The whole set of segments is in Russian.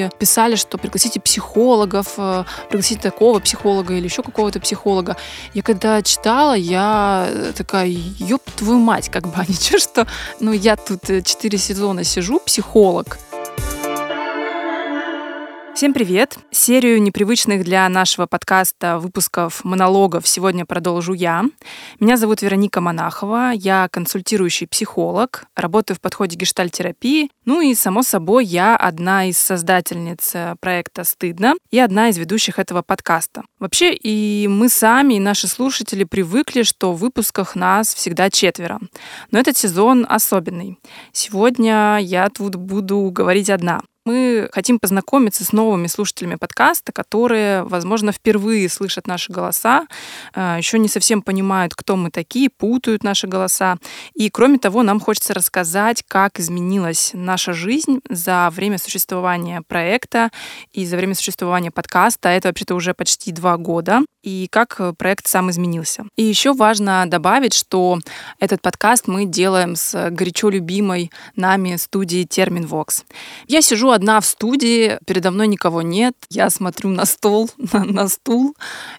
многие писали, что пригласите психологов, э, пригласите такого психолога или еще какого-то психолога. Я когда читала, я такая, ёб твою мать, как бы, а ничего, что, ну, я тут 4 сезона сижу, психолог, Всем привет! Серию непривычных для нашего подкаста выпусков монологов сегодня продолжу я. Меня зовут Вероника Монахова, я консультирующий психолог, работаю в подходе гештальтерапии, ну и, само собой, я одна из создательниц э, проекта «Стыдно» и одна из ведущих этого подкаста. Вообще и мы сами, и наши слушатели привыкли, что в выпусках нас всегда четверо. Но этот сезон особенный. Сегодня я тут буду говорить одна. Мы хотим познакомиться с новыми слушателями подкаста, которые, возможно, впервые слышат наши голоса, э, еще не совсем понимают, кто мы такие, путают наши голоса. И, кроме того, нам хочется рассказать, как изменилась наша жизнь за время существования проекта и за время существования подкаста. Это вообще-то уже почти два года. И как проект сам изменился. И еще важно добавить, что этот подкаст мы делаем с горячо любимой нами студией Терминвокс. Я сижу одна в студии, передо мной никого нет, я смотрю на стол, на, на стул.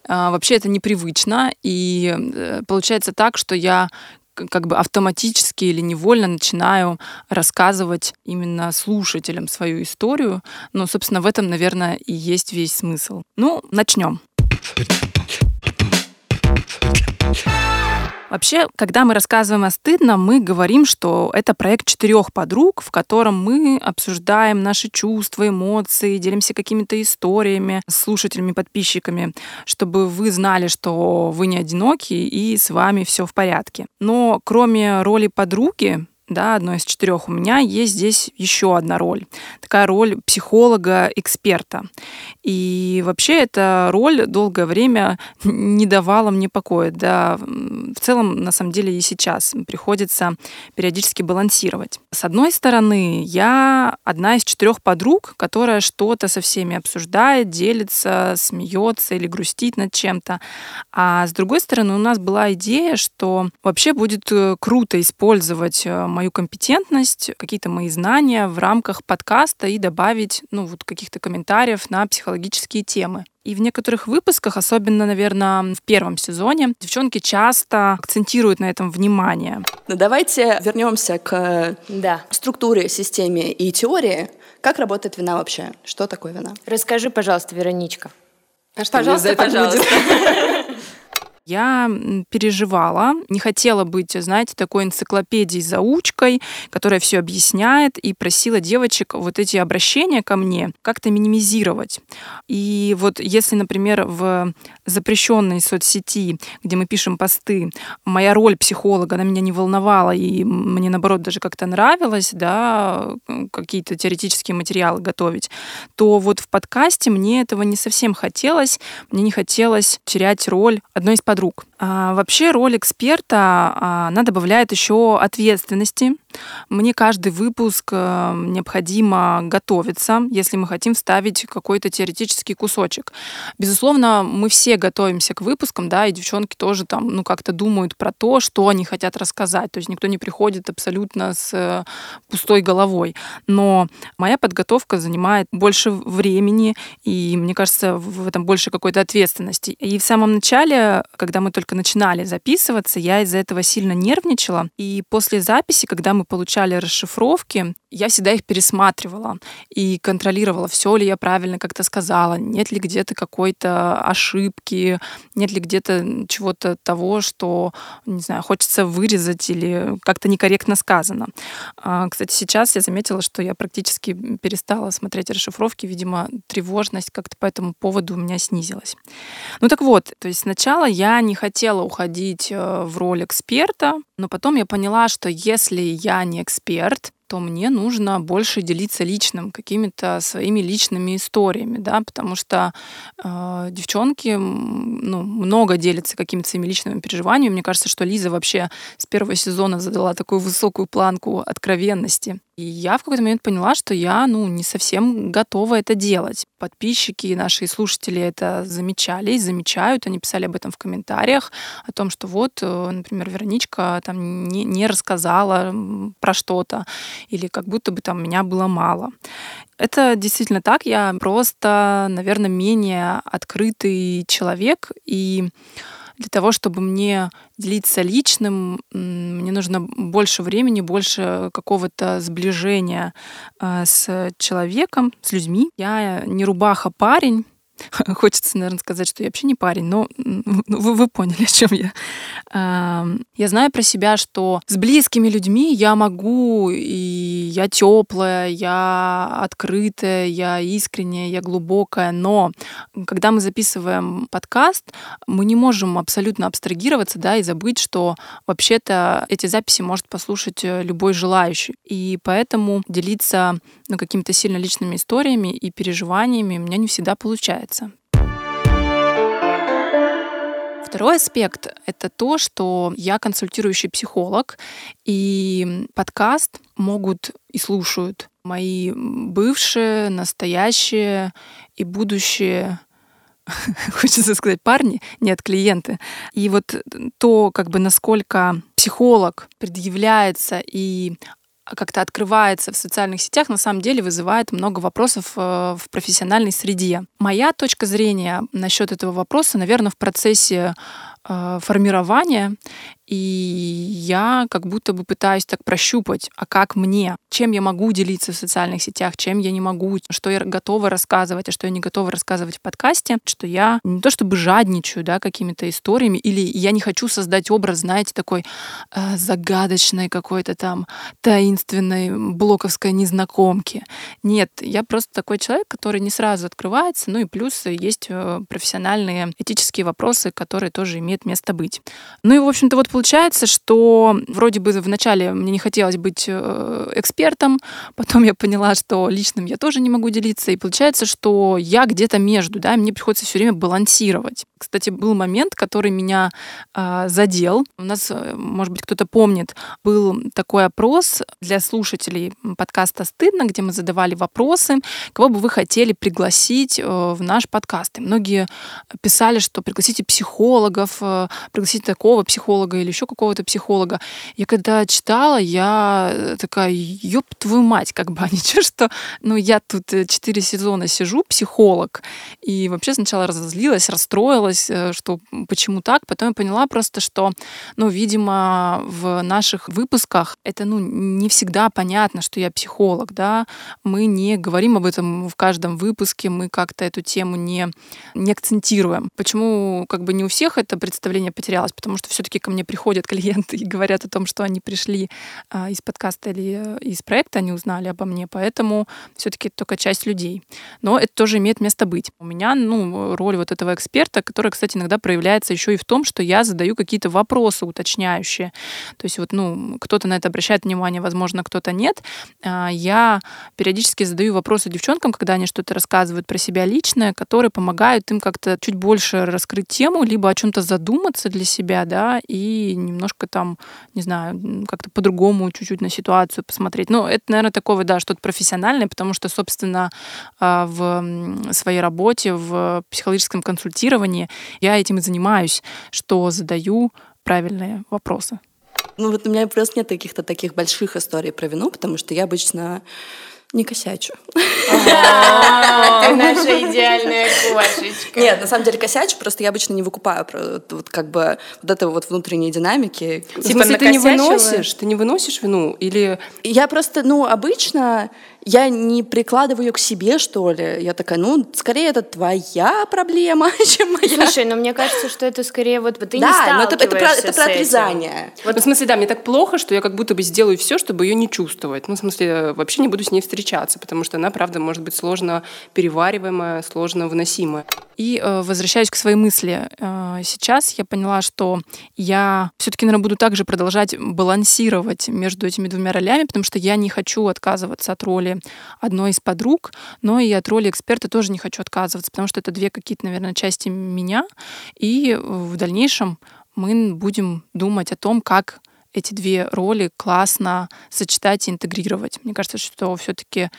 А, вообще это непривычно, и э, получается так, что я как бы автоматически или невольно начинаю рассказывать именно слушателям свою историю. Но, собственно, в этом, наверное, и есть весь смысл. Ну, начнем. Вообще, когда мы рассказываем о стыдно, мы говорим, что это проект четырех подруг, в котором мы обсуждаем наши чувства, эмоции, делимся какими-то историями с слушателями, подписчиками, чтобы вы знали, что вы не одиноки и с вами все в порядке. Но кроме роли подруги, да, одно из четырех, у меня есть здесь еще одна роль. Такая роль психолога-эксперта. И вообще эта роль долгое время не давала мне покоя. Да, в целом, на самом деле, и сейчас приходится периодически балансировать. С одной стороны, я одна из четырех подруг, которая что-то со всеми обсуждает, делится, смеется или грустит над чем-то. А с другой стороны, у нас была идея, что вообще будет э, круто использовать э, мою компетентность, какие-то мои знания в рамках подкаста и добавить ну, вот каких-то комментариев на психологические темы. И в некоторых выпусках, особенно, наверное, в первом сезоне, девчонки часто акцентируют на этом внимание. Ну давайте вернемся к да. структуре, системе и теории. Как работает вина вообще? Что такое вина? Расскажи, пожалуйста, Вероничка. А что пожалуйста, пожалуйста. Я переживала, не хотела быть, знаете, такой энциклопедией-заучкой, которая все объясняет, и просила девочек вот эти обращения ко мне как-то минимизировать. И вот если, например, в запрещенной соцсети, где мы пишем посты, моя роль психолога, она меня не волновала, и мне, наоборот, даже как-то нравилось, да, какие-то теоретические материалы готовить, то вот в подкасте мне этого не совсем хотелось. Мне не хотелось терять роль одной из подруг. А, вообще роль эксперта, а, она добавляет еще ответственности. Мне каждый выпуск э, необходимо готовиться, если мы хотим вставить какой-то теоретический кусочек. Безусловно, мы все готовимся к выпускам, да, и девчонки тоже там, ну, как-то думают про то, что они хотят рассказать. То есть никто не приходит абсолютно с э, пустой головой. Но моя подготовка занимает больше времени, и мне кажется, в этом больше какой-то ответственности. И в самом начале, когда мы только начинали записываться, я из-за этого сильно нервничала. И после записи, когда мы получали расшифровки, я всегда их пересматривала и контролировала, все ли я правильно как-то сказала, нет ли где-то какой-то ошибки, нет ли где-то чего-то того, что, не знаю, хочется вырезать или как-то некорректно сказано. А, кстати, сейчас я заметила, что я практически перестала смотреть расшифровки, видимо, тревожность как-то по этому поводу у меня снизилась. Ну так вот, то есть сначала я не хотела уходить э, в роль эксперта, но потом я поняла, что если я не эксперт, то мне нужно больше делиться личным, какими-то своими личными историями, да, потому что э, девчонки ну, много делятся какими-то своими личными переживаниями. Мне кажется, что Лиза вообще с первого сезона задала такую высокую планку откровенности. И я в какой-то момент поняла, что я, ну, не совсем готова это делать. Подписчики, наши слушатели это замечали и замечают. Они писали об этом в комментариях, о том, что вот, э, например, Вероничка там не, не рассказала про что-то, или как будто бы там меня было мало. Это действительно так. Я просто, наверное, менее открытый человек, и для того, чтобы мне делиться личным, мне нужно больше времени, больше какого-то сближения э, с человеком, с людьми. Я не рубаха парень, Хочется, наверное, сказать, что я вообще не парень, но ну, вы, вы поняли, о чем я. Я знаю про себя, что с близкими людьми я могу, и я теплая, я открытая, я искренняя, я глубокая, но когда мы записываем подкаст, мы не можем абсолютно абстрагироваться, да, и забыть, что вообще-то эти записи может послушать э, любой желающий. И поэтому делиться ну, какими-то сильно личными историями и переживаниями у меня не всегда получается. Второй аспект — это то, что я консультирующий психолог, и подкаст могут и слушают мои бывшие, настоящие и будущие хочется сказать парни, нет, клиенты. И вот то, как бы насколько психолог предъявляется и как-то открывается в социальных сетях, на самом деле вызывает много вопросов э, в профессиональной среде. Моя точка зрения насчет этого вопроса, наверное, в процессе э, формирования и я как будто бы пытаюсь так прощупать, а как мне, чем я могу делиться в социальных сетях, чем я не могу, что я готова рассказывать, а что я не готова рассказывать в подкасте, что я не то чтобы жадничаю, да, какими-то историями, или я не хочу создать образ, знаете, такой э, загадочной какой-то там таинственной блоковской незнакомки. Нет, я просто такой человек, который не сразу открывается, ну и плюс есть э, профессиональные этические вопросы, которые тоже имеют место быть. Ну и, в общем-то, вот получается, что вроде бы вначале мне не хотелось быть э, экспертом, потом я поняла, что личным я тоже не могу делиться, и получается, что я где-то между, да, мне приходится все время балансировать. Кстати, был момент, который меня э, задел. У нас, э, может быть, кто-то помнит, был такой опрос для слушателей подкаста «Стыдно», где мы задавали вопросы, кого бы вы хотели пригласить э, в наш подкаст. И многие писали, что пригласите психологов, э, пригласите такого психолога или еще какого-то психолога. Я когда читала, я э, такая, ёб твою мать, как бы, а ничего, что, ну, я тут э, четыре сезона сижу, психолог, и вообще сначала разозлилась, расстроилась, что почему так, потом я поняла просто, что, ну, видимо, в наших выпусках это, ну, не всегда понятно, что я психолог, да, мы не говорим об этом в каждом выпуске, мы как-то эту тему не, не акцентируем. Почему, как бы, не у всех это представление потерялось? Потому что все-таки ко мне приходят клиенты и говорят о том, что они пришли а, из подкаста или э, из проекта, они узнали обо мне, поэтому все-таки только часть людей. Но это тоже имеет место быть. У меня, ну, роль вот этого эксперта, которая, кстати, иногда проявляется еще и в том, что я задаю какие-то вопросы уточняющие. То есть вот, ну, кто-то на это обращает внимание, возможно, кто-то нет. А, я периодически задаю вопросы девчонкам, когда они что-то рассказывают про себя личное, которые помогают им как-то чуть больше раскрыть тему, либо о чем-то задуматься для себя, да, и немножко там, не знаю, как-то по-другому чуть-чуть на ситуацию посмотреть. Ну, это, наверное, такое, да, что-то профессиональное, потому что, собственно, а, в своей работе, в психологическом консультировании я этим и занимаюсь, что задаю правильные вопросы. Ну вот у меня просто нет каких-то таких больших историй про вину, потому что я обычно не косячу. Ты наша идеальная кошечка. Нет, на самом деле косячу, просто я обычно не выкупаю вот как бы вот этого вот внутренней динамики. Типа ты не выносишь, ты не выносишь вину или... Я просто, ну, обычно я не прикладываю ее к себе, что ли. Я такая, ну, скорее это твоя проблема, чем моя. Слушай, но мне кажется, что это скорее вот ты да, не но это, это, про, это про отрезание. Вот. Ну, в смысле, да, мне так плохо, что я как будто бы сделаю все, чтобы ее не чувствовать. Ну, в смысле, вообще не буду с ней встречаться, потому что она, правда, может быть сложно перевариваемая, сложно выносимая. И э, возвращаюсь к своей мысли. Э, сейчас я поняла, что я все-таки, наверное, буду также продолжать балансировать между этими двумя ролями, потому что я не хочу отказываться от роли одной из подруг, но и от роли эксперта тоже не хочу отказываться, потому что это две какие-то, наверное, части меня. И в дальнейшем мы будем думать о том, как эти две роли классно сочетать и интегрировать. Мне кажется, что все-таки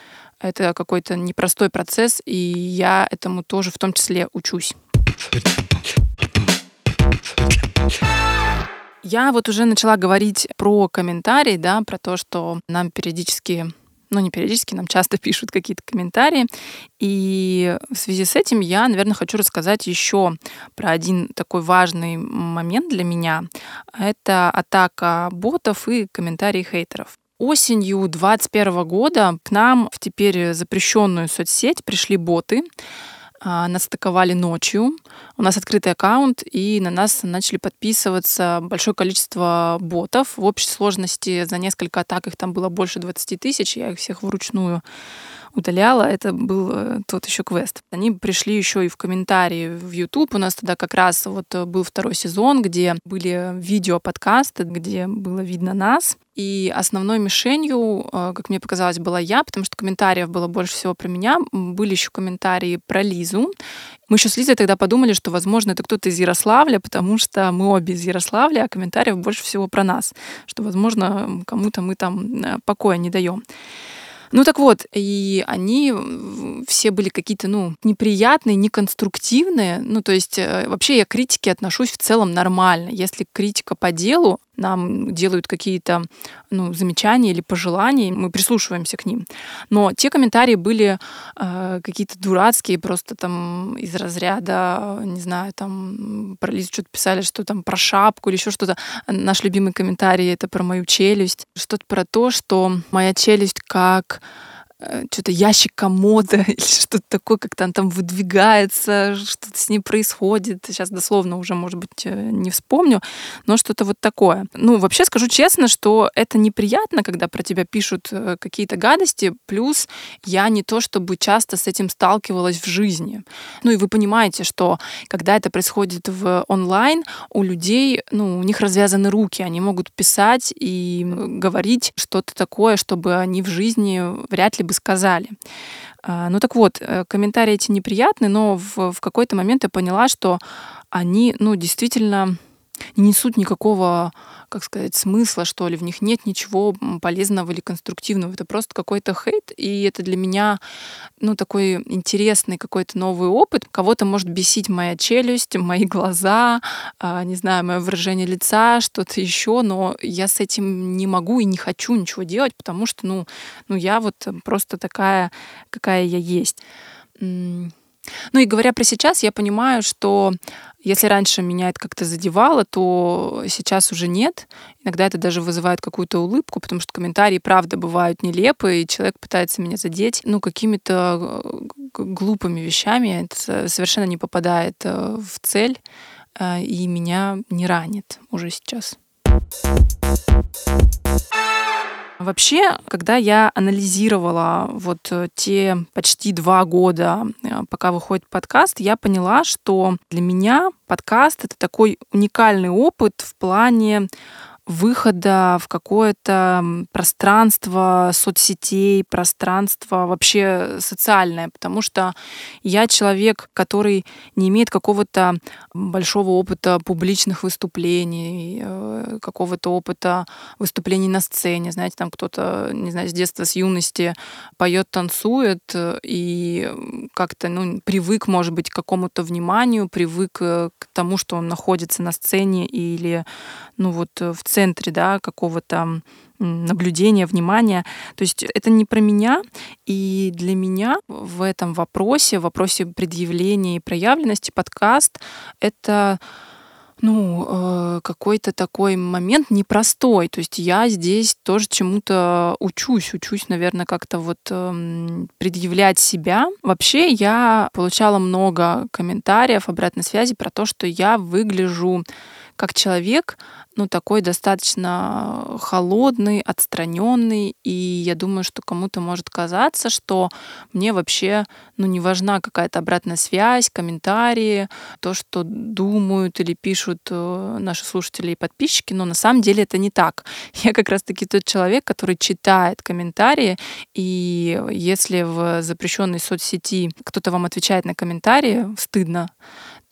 это какой-то непростой процесс, и я этому тоже в том числе учусь. Я вот уже начала говорить про комментарии, да, про то, что нам периодически ну, не периодически, нам часто пишут какие-то комментарии. И в связи с этим я, наверное, хочу рассказать еще про один такой важный момент для меня. Это атака ботов и комментарии хейтеров. Осенью 2021 года к нам в теперь запрещенную соцсеть пришли боты, а, нас атаковали ночью. У нас открытый аккаунт, и на нас начали подписываться большое количество ботов. В общей сложности за несколько атак их там было больше 20 тысяч. Я их всех вручную удаляла, это был э, тот еще квест. Они пришли еще и в комментарии в YouTube. У нас тогда как раз вот э, был второй сезон, где были видео-подкасты, где было видно нас. И основной мишенью, э, как мне показалось, была я, потому что комментариев было больше всего про меня. Были еще комментарии про Лизу. Мы еще с Лизой тогда подумали, что, возможно, это кто-то из Ярославля, потому что мы обе из Ярославля, а комментариев больше всего про нас, что, возможно, кому-то мы там покоя не даем. Ну так вот, и они все были какие-то, ну, неприятные, неконструктивные. Ну, то есть э, вообще я к критике отношусь в целом нормально. Если критика по делу, нам делают какие-то ну, замечания или пожелания, мы прислушиваемся к ним. Но те комментарии были э, какие-то дурацкие, просто там из разряда, не знаю, там про Лизу что-то писали, что там про шапку или еще что-то. Наш любимый комментарий это про мою челюсть. Что-то про то, что моя челюсть как что-то ящик комода или что-то такое, как-то он там выдвигается, что-то с ней происходит. Сейчас дословно уже, может быть, э, не вспомню, но что-то вот такое. Ну, вообще скажу честно, что это неприятно, когда про тебя пишут э, какие-то гадости, плюс я не то чтобы часто с этим сталкивалась в жизни. Ну и вы понимаете, что когда это происходит в онлайн, у людей, ну, у них развязаны руки, они могут писать и говорить что-то такое, чтобы они в жизни вряд ли бы бы сказали. А, ну так вот, э, комментарии эти неприятны, но в, в какой-то момент я поняла, что они, ну, действительно не несут никакого как сказать, смысла, что ли, в них нет ничего полезного или конструктивного. Это просто какой-то хейт, и это для меня, ну, такой интересный какой-то новый опыт. Кого-то может бесить моя челюсть, мои глаза, а, не знаю, мое выражение лица, что-то еще, но я с этим не могу и не хочу ничего делать, потому что, ну, ну я вот просто такая, какая я есть. Ну и говоря про сейчас, я понимаю, что если раньше меня это как-то задевало, то сейчас уже нет. Иногда это даже вызывает какую-то улыбку, потому что комментарии, правда, бывают нелепые, и человек пытается меня задеть, ну, какими-то э, глупыми вещами. Это совершенно не попадает э, в цель, э, и меня не ранит уже сейчас. Вообще, когда я анализировала вот э, те почти два года, э, пока выходит подкаст, я поняла, что для меня подкаст — это такой уникальный опыт в плане выхода в какое-то пространство соцсетей, пространство вообще социальное, потому что я человек, который не имеет какого-то большого опыта публичных выступлений, э, какого-то опыта выступлений на сцене. Знаете, там кто-то, не знаю, с детства, с юности поет, танцует и как-то ну, привык, может быть, к какому-то вниманию, привык э, к тому, что он находится на сцене или ну вот в центре да, какого-то наблюдения, внимания. То есть это не про меня, и для меня в этом вопросе, в вопросе предъявления и проявленности подкаст — это ну, э, какой-то такой момент непростой. То есть я здесь тоже чему-то учусь, учусь, наверное, как-то вот э, предъявлять себя. Вообще я получала много комментариев, обратной связи про то, что я выгляжу как человек, ну, такой достаточно холодный, отстраненный, и я думаю, что кому-то может казаться, что мне вообще, ну, не важна какая-то обратная связь, комментарии, то, что думают или пишут э, наши слушатели и подписчики, но на самом деле это не так. Я как раз-таки тот человек, который читает комментарии, и если в запрещенной соцсети кто-то вам отвечает на комментарии, стыдно,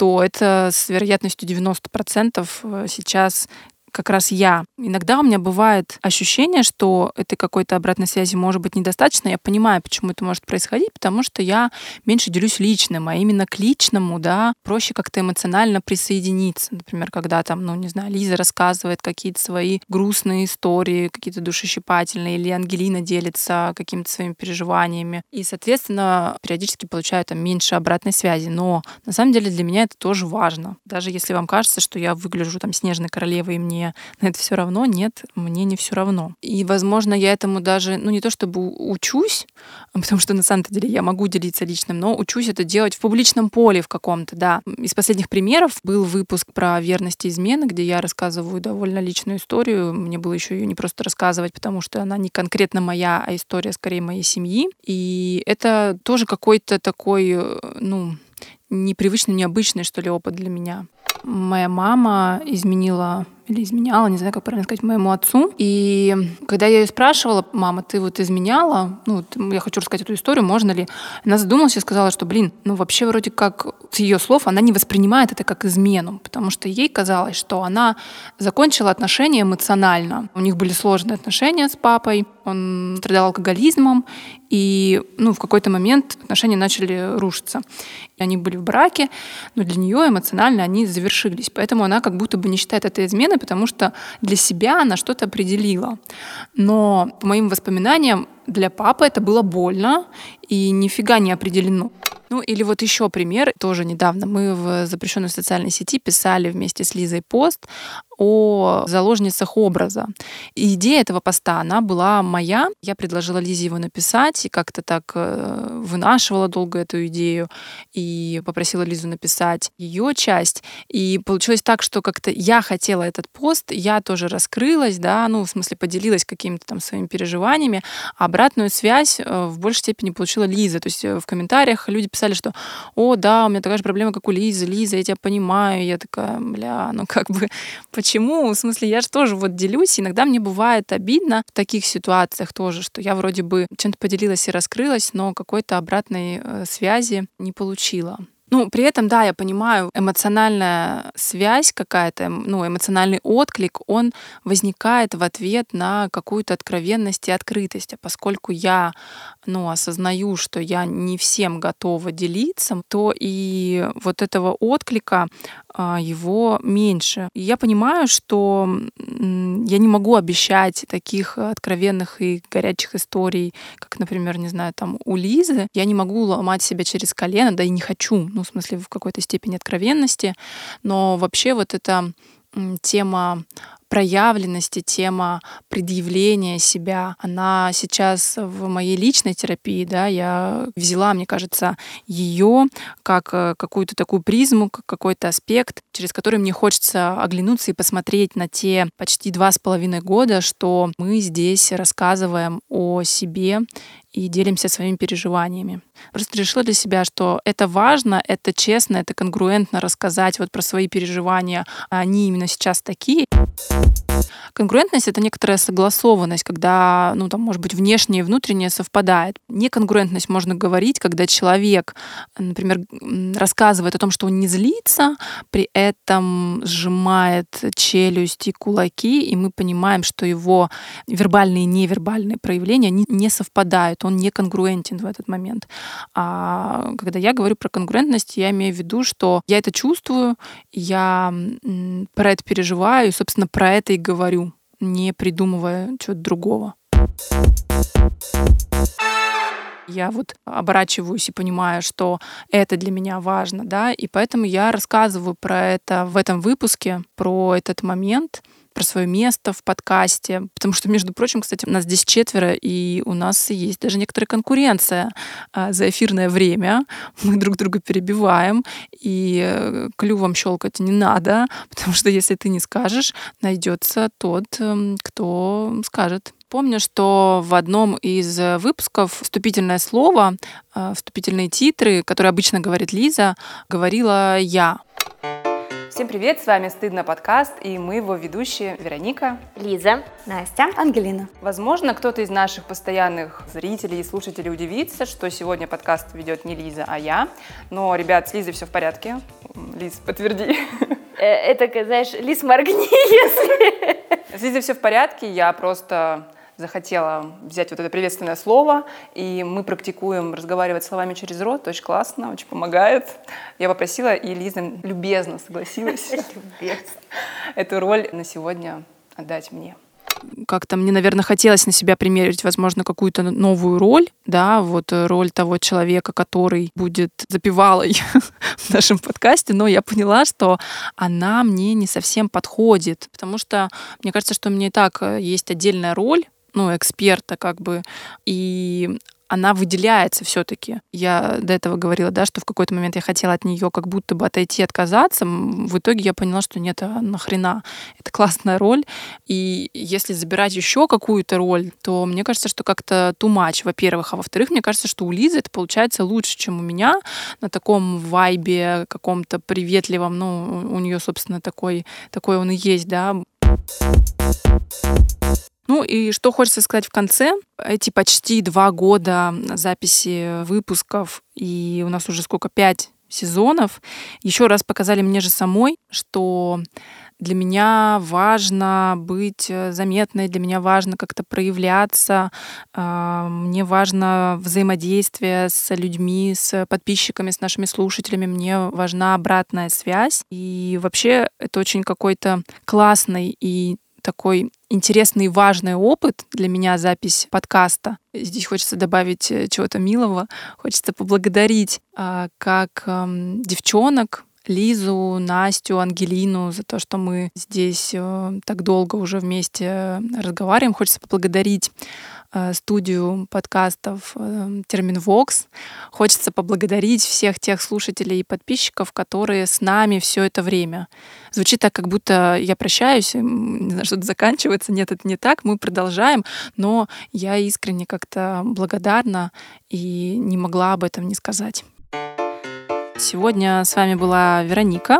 то это с вероятностью 90% э, сейчас как раз я. Иногда у меня бывает ощущение, что этой какой-то обратной связи может быть недостаточно. Я понимаю, почему это может происходить, потому что я меньше делюсь личным, а именно к личному, да, проще как-то эмоционально присоединиться. Например, когда там, ну, не знаю, Лиза рассказывает какие-то свои грустные истории, какие-то душещипательные, или Ангелина делится какими-то своими переживаниями. И, соответственно, периодически получаю там меньше обратной связи. Но на самом деле для меня это тоже важно. Даже если вам кажется, что я выгляжу там снежной королевой, и мне на это все равно, нет, мне не все равно. И, возможно, я этому даже, ну, не то чтобы учусь, потому что на самом деле я могу делиться личным, но учусь это делать в публичном поле в каком-то, да. Из последних примеров был выпуск про верность и измены, где я рассказываю довольно личную историю. Мне было еще ее не просто рассказывать, потому что она не конкретно моя, а история скорее моей семьи. И это тоже какой-то такой, э, ну, непривычный, необычный, что ли, опыт для меня. Моя мама изменила или изменяла, не знаю, как правильно сказать, моему отцу. И когда я ее спрашивала, мама, ты вот изменяла, ну, я хочу рассказать эту историю, можно ли? Она задумалась и сказала, что, блин, ну вообще вроде как с ее слов она не воспринимает это как измену, потому что ей казалось, что она закончила отношения эмоционально. У них были сложные отношения с папой, он страдал алкоголизмом, и ну, в какой-то момент отношения начали рушиться. И они были в браке, но для нее эмоционально они завершились. Поэтому она как будто бы не считает это изменой, потому что для себя она что-то определила. Но по моим воспоминаниям для папы это было больно и нифига не определено. Ну или вот еще пример, тоже недавно мы в запрещенной социальной сети писали вместе с Лизой пост о заложницах образа. И идея этого поста, она была моя. Я предложила Лизе его написать и как-то так э, вынашивала долго эту идею и попросила Лизу написать ее часть. И получилось так, что как-то я хотела этот пост, я тоже раскрылась, да, ну, в смысле поделилась какими-то там своими переживаниями, а обратную связь э, в большей степени получила Лиза. То есть э, в комментариях люди писали, что «О, да, у меня такая же проблема, как у Лизы, Лиза, я тебя понимаю». Я такая, бля, ну как бы, почему почему? В смысле, я же тоже вот делюсь. Иногда мне бывает обидно в таких ситуациях тоже, что я вроде бы чем-то поделилась и раскрылась, но какой-то обратной э, связи не получила. Ну, при этом, да, я понимаю, эмоциональная связь какая-то, ну, эмоциональный отклик, он возникает в ответ на какую-то откровенность и открытость. А поскольку я, ну, осознаю, что я не всем готова делиться, то и вот этого отклика а, его меньше. Я понимаю, что я не могу обещать таких откровенных и горячих историй, как, например, не знаю, там у Лизы. Я не могу ломать себя через колено, да и не хочу, ну, в смысле, в какой-то степени откровенности. Но вообще вот эта тема проявленности, тема предъявления себя, она сейчас в моей личной терапии, да, я взяла, мне кажется, ее как э, какую-то такую призму, как какой-то аспект, через который мне хочется оглянуться и посмотреть на те почти два с половиной года, что мы здесь рассказываем о себе и делимся своими переживаниями. Просто решила для себя, что это важно, это честно, это конгруентно рассказать вот про свои переживания, они именно сейчас такие. Конкурентность — это некоторая согласованность, когда, ну, там, может быть, внешнее и внутреннее совпадает. Неконкурентность можно говорить, когда человек, например, рассказывает о том, что он не злится, при этом сжимает челюсть и кулаки, и мы понимаем, что его вербальные и невербальные проявления не, не совпадают, он не конгруентен в этот момент. А когда я говорю про конкурентность, я имею в виду, что я это чувствую, я про это переживаю, и, собственно, про это и говорю, не придумывая чего-то другого. Я вот оборачиваюсь и понимаю, что это для меня важно, да, и поэтому я рассказываю про это в этом выпуске, про этот момент, про свое место в подкасте. Потому что, между прочим, кстати, нас здесь четверо, и у нас есть даже некоторая конкуренция а, за эфирное время. Мы друг друга перебиваем, и э, клювом щелкать не надо, потому что если ты не скажешь, найдется тот, эм, кто скажет. Помню, что в одном из выпусков вступительное слово, э, вступительные титры, которые обычно говорит Лиза, говорила я. Всем привет, с вами «Стыдно подкаст» и мы его ведущие Вероника, Лиза, Настя, Ангелина. Возможно, кто-то из наших постоянных зрителей и слушателей удивится, что сегодня подкаст ведет не Лиза, а я. Но, ребят, с Лизой все в порядке. Лиз, подтверди. Это, знаешь, лис моргни, если... С Лизой все в порядке, я просто захотела взять вот это приветственное слово, и мы практикуем разговаривать словами через рот, очень классно, очень помогает. Я попросила, и Лиза любезно согласилась. Эту роль на сегодня отдать мне. Как-то мне, наверное, хотелось на себя примерить, возможно, какую-то новую роль, да, вот э, роль того человека, который будет запевалой в нашем подкасте, но я поняла, что она мне не совсем подходит, потому что мне кажется, что у меня и так э, есть отдельная роль, ну, эксперта, как бы, и она выделяется все-таки. Я до этого говорила, да, что в какой-то момент я хотела от нее как будто бы отойти, отказаться. В итоге я поняла, что нет, а нахрена. Это классная роль. И если забирать еще какую-то роль, то мне кажется, что как-то much, во-первых. А во-вторых, мне кажется, что у Лизы это получается лучше, чем у меня на таком вайбе каком-то приветливом. Ну, у нее, собственно, такой, такой он и есть, да. Ну и что хочется сказать в конце. Эти почти два года записи выпусков, и у нас уже сколько, пять сезонов, еще раз показали мне же самой, что для меня важно быть заметной, для меня важно как-то проявляться, а, мне важно взаимодействие с людьми, с подписчиками, с нашими слушателями, мне важна обратная связь. И вообще это очень какой-то классный и такой интересный и важный опыт для меня запись подкаста. Здесь хочется добавить э, чего-то милого. Хочется поблагодарить а, как девчонок, Лизу, Настю, Ангелину за то, что мы здесь э, так долго уже вместе разговариваем. Хочется поблагодарить Э, студию подкастов э, Терминвокс. Хочется поблагодарить всех тех слушателей и подписчиков, которые с нами все это время. Звучит так, как будто я прощаюсь, что-то заканчивается. Нет, это не так, мы продолжаем, но я искренне как-то благодарна и не могла об этом не сказать. Сегодня с вами была Вероника.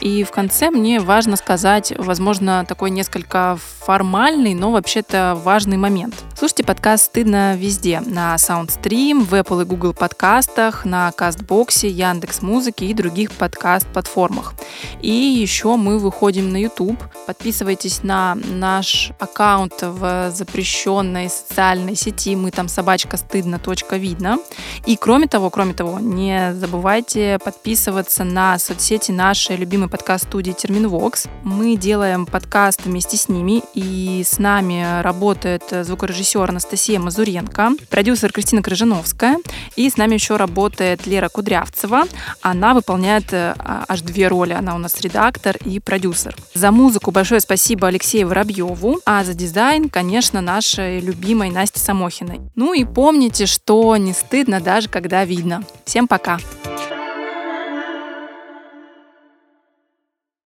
И в конце мне важно сказать, возможно, такой несколько формальный, но вообще-то важный момент. Слушайте подкаст «Стыдно везде» на SoundStream, в Apple и Google подкастах, на Кастбоксе, Яндекс Музыке и других подкаст-платформах. И еще мы выходим на YouTube. Подписывайтесь на наш аккаунт в запрещенной социальной сети. Мы там собачка стыдно. видно. И кроме того, кроме того, не забывайте подписываться на соцсети нашей любимой подкаст-студии Терминвокс. Мы делаем подкаст вместе с ними, и с нами работает звукорежиссер Анастасия Мазуренко, продюсер Кристина Крыжановская, и с нами еще работает Лера Кудрявцева. Она выполняет э, аж две роли. Она у нас редактор и продюсер. За музыку большое спасибо Алексею Воробьеву, а за дизайн, конечно, нашей любимой Насте Самохиной. Ну и помните, что не стыдно даже когда видно. Всем пока!